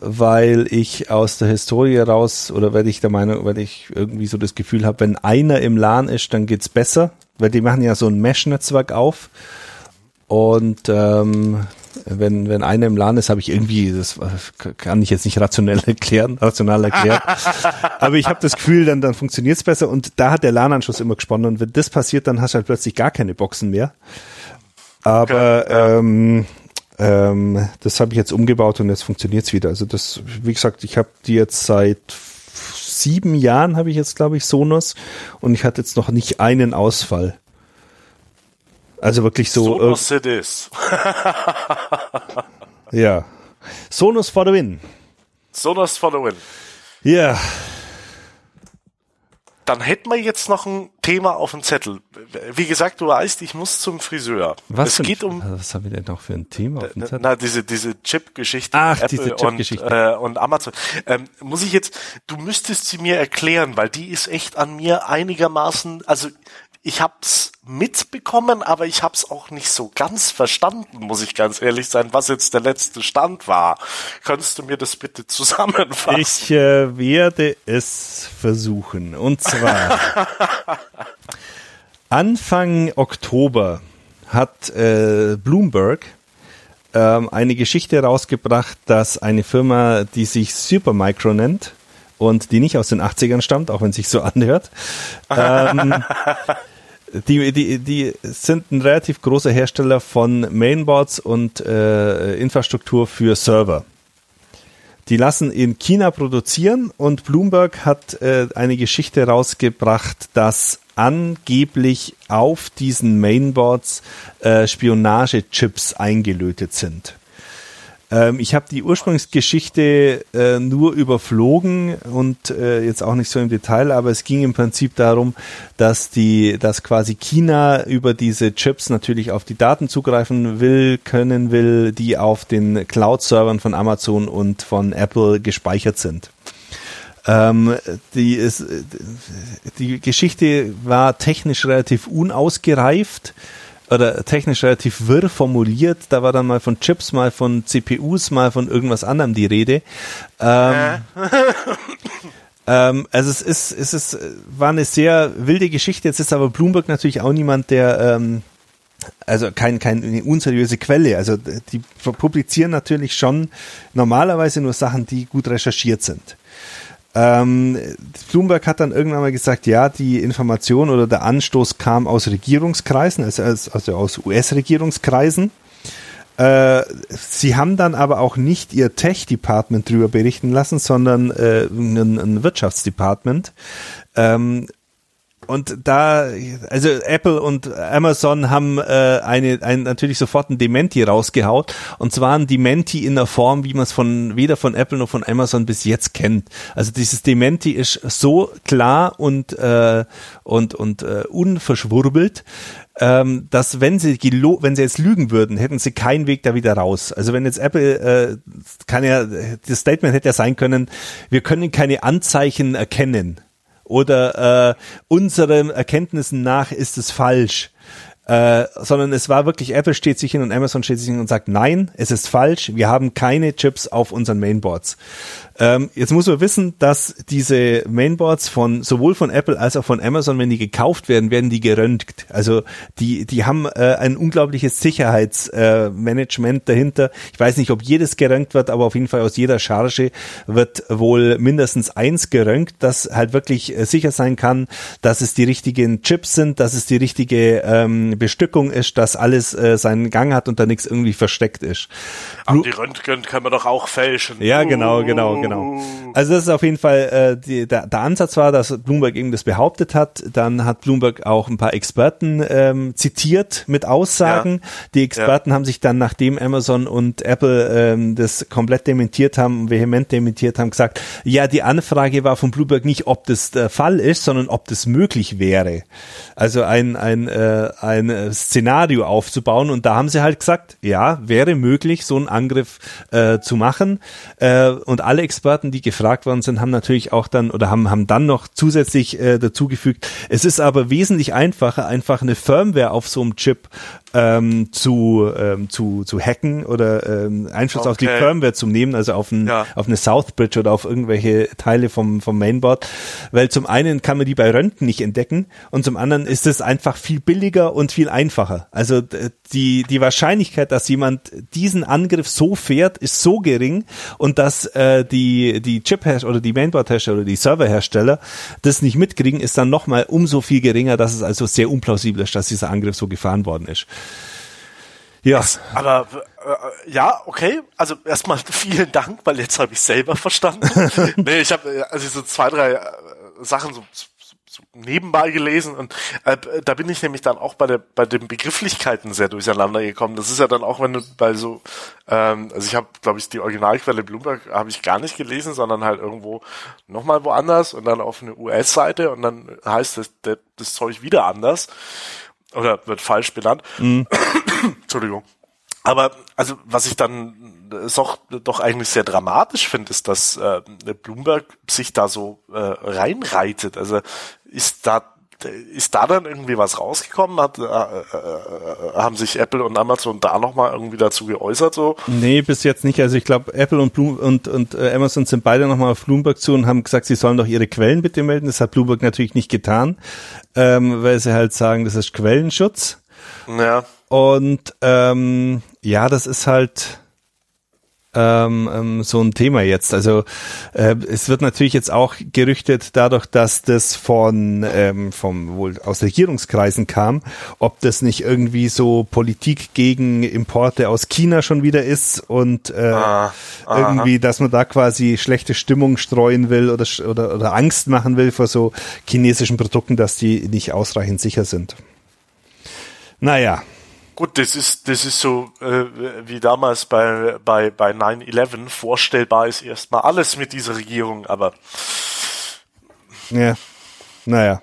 weil ich aus der Historie raus oder weil ich der Meinung, weil ich irgendwie so das Gefühl habe, wenn einer im LAN ist, dann geht's besser, weil die machen ja so ein Mesh-Netzwerk auf. Und ähm, wenn, wenn einer im LAN ist, habe ich irgendwie, das kann ich jetzt nicht rationell *laughs* erklären, rational erklären. Aber ich habe das Gefühl, dann, dann funktioniert es besser und da hat der LAN-Anschluss immer gesponnen. Und wenn das passiert, dann hast du halt plötzlich gar keine Boxen mehr. Aber ja. ähm, ähm, das habe ich jetzt umgebaut und jetzt funktioniert es wieder. Also das, wie gesagt, ich habe die jetzt seit sieben Jahren habe ich jetzt, glaube ich, Sonos und ich hatte jetzt noch nicht einen Ausfall. Also wirklich so. Sonos it is. *laughs* ja. Sonos for the win. Sonos for the win. Ja. Dann hätten wir jetzt noch ein Thema auf dem Zettel. Wie gesagt, du weißt, ich muss zum Friseur. Was, es geht um, was haben wir denn noch für ein Thema auf dem Zettel? Na, diese, diese Chip-Geschichte. Ach, Apple diese Chip-Geschichte. Und, äh, und Amazon. Ähm, muss ich jetzt, du müsstest sie mir erklären, weil die ist echt an mir einigermaßen, also ich hab's mitbekommen, aber ich hab's auch nicht so ganz verstanden, muss ich ganz ehrlich sein, was jetzt der letzte Stand war. Könntest du mir das bitte zusammenfassen? Ich äh, werde es versuchen. Und zwar *laughs* Anfang Oktober hat äh, Bloomberg ähm, eine Geschichte rausgebracht, dass eine Firma, die sich Supermicro nennt und die nicht aus den 80ern stammt, auch wenn es sich so *laughs* anhört, *laughs* ähm, die, die, die sind ein relativ großer Hersteller von Mainboards und äh, Infrastruktur für Server. Die lassen in China produzieren und Bloomberg hat äh, eine Geschichte rausgebracht, dass angeblich auf diesen Mainboards äh, Spionagechips eingelötet sind. Ähm, ich habe die Ursprungsgeschichte äh, nur überflogen und äh, jetzt auch nicht so im Detail, aber es ging im Prinzip darum, dass die, dass quasi China über diese Chips natürlich auf die Daten zugreifen will, können will, die auf den Cloud-Servern von Amazon und von Apple gespeichert sind. Ähm, die, ist, die Geschichte war technisch relativ unausgereift oder technisch relativ wirr formuliert. Da war dann mal von Chips, mal von CPUs, mal von irgendwas anderem die Rede. Ähm, ähm, also es ist, es ist, war eine sehr wilde Geschichte. Jetzt ist aber Bloomberg natürlich auch niemand, der ähm, also kein, keine unseriöse Quelle. Also die publizieren natürlich schon normalerweise nur Sachen, die gut recherchiert sind. Ähm, Bloomberg hat dann irgendwann mal gesagt, ja, die Information oder der Anstoß kam aus Regierungskreisen, also, also aus US-Regierungskreisen. Äh, sie haben dann aber auch nicht ihr Tech-Department drüber berichten lassen, sondern äh, ein, ein Wirtschaftsdepartment. Ähm, und da, also Apple und Amazon haben äh, eine, ein, natürlich sofort ein Dementi rausgehaut. Und zwar ein Dementi in der Form, wie man es von weder von Apple noch von Amazon bis jetzt kennt. Also dieses Dementi ist so klar und äh, und und äh, unverschwurbelt, ähm, dass wenn sie gelo wenn sie jetzt lügen würden, hätten sie keinen Weg da wieder raus. Also wenn jetzt Apple äh, kann ja das Statement hätte ja sein können, wir können keine Anzeichen erkennen oder äh, unseren Erkenntnissen nach ist es falsch. Äh, sondern es war wirklich, Apple steht sich hin und Amazon steht sich hin und sagt, nein, es ist falsch, wir haben keine Chips auf unseren Mainboards. Ähm, jetzt muss man wissen, dass diese Mainboards von sowohl von Apple als auch von Amazon, wenn die gekauft werden, werden die geröntgt. Also die, die haben äh, ein unglaubliches Sicherheitsmanagement äh, dahinter. Ich weiß nicht, ob jedes geröntgt wird, aber auf jeden Fall aus jeder Charge wird wohl mindestens eins geröntgt, das halt wirklich äh, sicher sein kann, dass es die richtigen Chips sind, dass es die richtige ähm, Bestückung ist, dass alles äh, seinen Gang hat und da nichts irgendwie versteckt ist. Aber die Röntgen kann man doch auch fälschen. Ja, genau, genau, genau. Also das ist auf jeden Fall, äh, die, der, der Ansatz war, dass Bloomberg eben das behauptet hat. Dann hat Bloomberg auch ein paar Experten ähm, zitiert mit Aussagen. Ja. Die Experten ja. haben sich dann, nachdem Amazon und Apple ähm, das komplett dementiert haben, vehement dementiert haben, gesagt, ja, die Anfrage war von Bloomberg nicht, ob das der Fall ist, sondern ob das möglich wäre. Also ein, ein, äh, ein Szenario aufzubauen. Und da haben sie halt gesagt, ja, wäre möglich, so einen Angriff äh, zu machen. Äh, und alle Experten, die gefragt worden sind, haben natürlich auch dann oder haben, haben dann noch zusätzlich äh, dazugefügt, es ist aber wesentlich einfacher, einfach eine Firmware auf so einem Chip ähm, zu, ähm, zu, zu hacken oder ähm, Einfluss okay. auf die Firmware zu nehmen, also auf, ein, ja. auf eine Southbridge oder auf irgendwelche Teile vom, vom Mainboard. Weil zum einen kann man die bei Röntgen nicht entdecken und zum anderen ist es einfach viel billiger und viel einfacher. Also die, die Wahrscheinlichkeit, dass jemand diesen Angriff so fährt, ist so gering und dass äh, die, die Chip-Hersteller oder die Mainboard-Hersteller oder die Server-Hersteller das nicht mitkriegen, ist dann nochmal umso viel geringer, dass es also sehr unplausibel ist, dass dieser Angriff so gefahren worden ist. Ja. Es, aber äh, ja, okay. Also erstmal *laughs* vielen Dank, weil jetzt habe ich selber verstanden. *laughs* nee, ich habe äh, also so zwei, drei äh, Sachen so, so nebenbei gelesen und äh, da bin ich nämlich dann auch bei der bei den Begrifflichkeiten sehr durcheinander gekommen. Das ist ja dann auch, wenn du bei so ähm, also ich habe, glaube ich, die Originalquelle Bloomberg habe ich gar nicht gelesen, sondern halt irgendwo nochmal woanders und dann auf eine US-Seite und dann heißt das, das, das Zeug wieder anders oder wird falsch benannt. Mhm. *coughs* Entschuldigung. Aber also was ich dann doch, doch eigentlich sehr dramatisch finde, ist, dass äh, Bloomberg sich da so äh, reinreitet. Also ist da ist da dann irgendwie was rausgekommen? Hat, äh, äh, haben sich Apple und Amazon da nochmal irgendwie dazu geäußert? So? Nee, bis jetzt nicht. Also ich glaube, Apple und, Bloom und, und äh, Amazon sind beide nochmal auf Bloomberg zu und haben gesagt, sie sollen doch ihre Quellen bitte melden. Das hat Bloomberg natürlich nicht getan, ähm, weil sie halt sagen, das ist Quellenschutz. Ja. Und ähm, ja, das ist halt ähm, ähm, so ein Thema jetzt. Also äh, es wird natürlich jetzt auch gerüchtet, dadurch, dass das von ähm, vom wohl aus Regierungskreisen kam, ob das nicht irgendwie so Politik gegen Importe aus China schon wieder ist und äh, ah, irgendwie, dass man da quasi schlechte Stimmung streuen will oder, oder oder Angst machen will vor so chinesischen Produkten, dass die nicht ausreichend sicher sind. Naja. Gut, das ist, das ist so äh, wie damals bei, bei, bei 9-11. Vorstellbar ist erstmal alles mit dieser Regierung, aber. Ja, naja.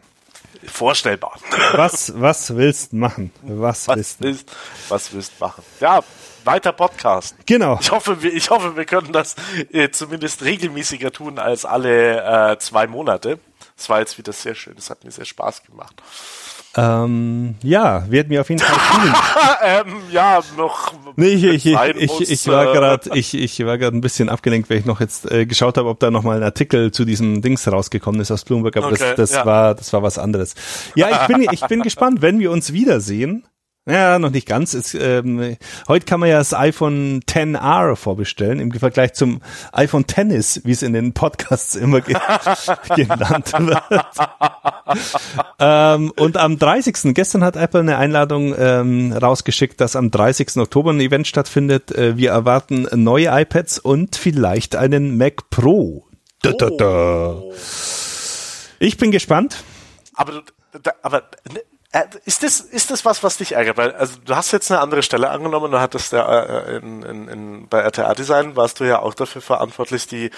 Vorstellbar. Was, was willst machen? Was, was willst, willst Was willst machen? Ja, weiter Podcast. Genau. Ich hoffe, wir, ich hoffe, wir können das äh, zumindest regelmäßiger tun als alle äh, zwei Monate. Das war jetzt wieder sehr schön. Das hat mir sehr Spaß gemacht. Ähm, ja, werden wir auf jeden Fall *laughs* tun. ähm, ja, noch. Nee, ich, ich, ich, ich, ich war gerade, ich, ich war gerade ein bisschen abgelenkt, weil ich noch jetzt äh, geschaut habe, ob da noch mal ein Artikel zu diesem Dings rausgekommen ist aus Bloomberg, aber okay, das, das ja. war, das war was anderes. Ja, ich bin, ich bin gespannt, wenn wir uns wiedersehen. Ja, noch nicht ganz. Es, ähm, heute kann man ja das iPhone 10R vorbestellen, im Vergleich zum iPhone Tennis, wie es in den Podcasts immer ge *laughs* genannt wird. ähm, und am 30. Gestern hat Apple eine Einladung ähm, rausgeschickt, dass am 30. Oktober ein Event stattfindet. Äh, wir erwarten neue iPads und vielleicht einen Mac Pro. Da, da, da. Oh. Ich bin gespannt. Aber, aber ne, ist das, ist das was, was dich ärgert? Weil, also du hast jetzt eine andere Stelle angenommen, du hattest ja äh, in, in, in, bei RTA Design warst du ja auch dafür verantwortlich, die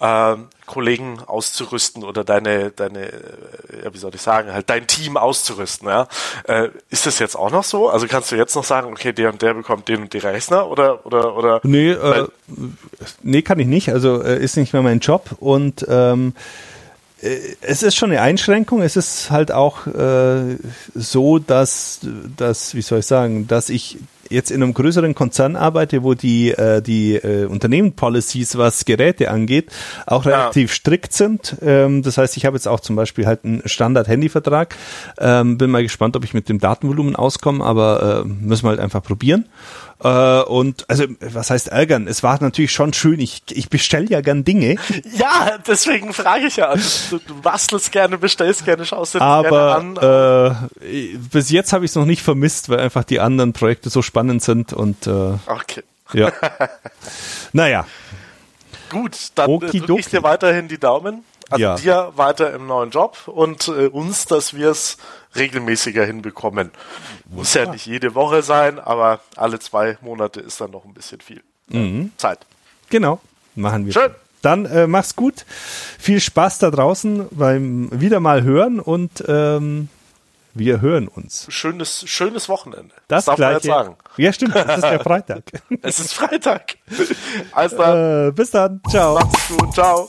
äh, Kollegen auszurüsten oder deine, deine, äh, ja, wie soll ich sagen, halt dein Team auszurüsten, ja. Äh, ist das jetzt auch noch so? Also kannst du jetzt noch sagen, okay, der und der bekommt den und die Rechner oder, oder, oder? Nee, äh, nee, kann ich nicht. Also äh, ist nicht mehr mein Job und ähm, es ist schon eine Einschränkung. Es ist halt auch äh, so, dass, dass, wie soll ich sagen, dass ich jetzt in einem größeren Konzern arbeite, wo die, äh, die äh, Unternehmen-Policies, was Geräte angeht, auch ja. relativ strikt sind. Ähm, das heißt, ich habe jetzt auch zum Beispiel halt einen Standard-Handyvertrag. Ähm, bin mal gespannt, ob ich mit dem Datenvolumen auskomme, aber äh, müssen wir halt einfach probieren. Äh, und also, was heißt ärgern? Es war natürlich schon schön. Ich, ich bestelle ja gern Dinge. Ja, deswegen frage ich ja. Also, du, bastelst gerne, bestellst gerne, schaust dir Aber, gerne an. Äh, bis jetzt habe ich es noch nicht vermisst, weil einfach die anderen Projekte so spannend sind und äh, okay. ja. *laughs* naja. Gut, dann drücke ich dir weiterhin die Daumen. Also ja. dir weiter im neuen Job und äh, uns, dass wir es regelmäßiger hinbekommen. Muss ja nicht jede Woche sein, aber alle zwei Monate ist dann noch ein bisschen viel mhm. Zeit. Genau, machen wir. Schön. Dann äh, mach's gut. Viel Spaß da draußen beim wieder mal hören und ähm, wir hören uns. Schönes, schönes Wochenende. Das, das darf gleiche. man jetzt sagen. Ja, stimmt. Es ist ja *laughs* Freitag. es ist Freitag. Also dann. Äh, bis dann. Ciao. Macht's gut. Ciao.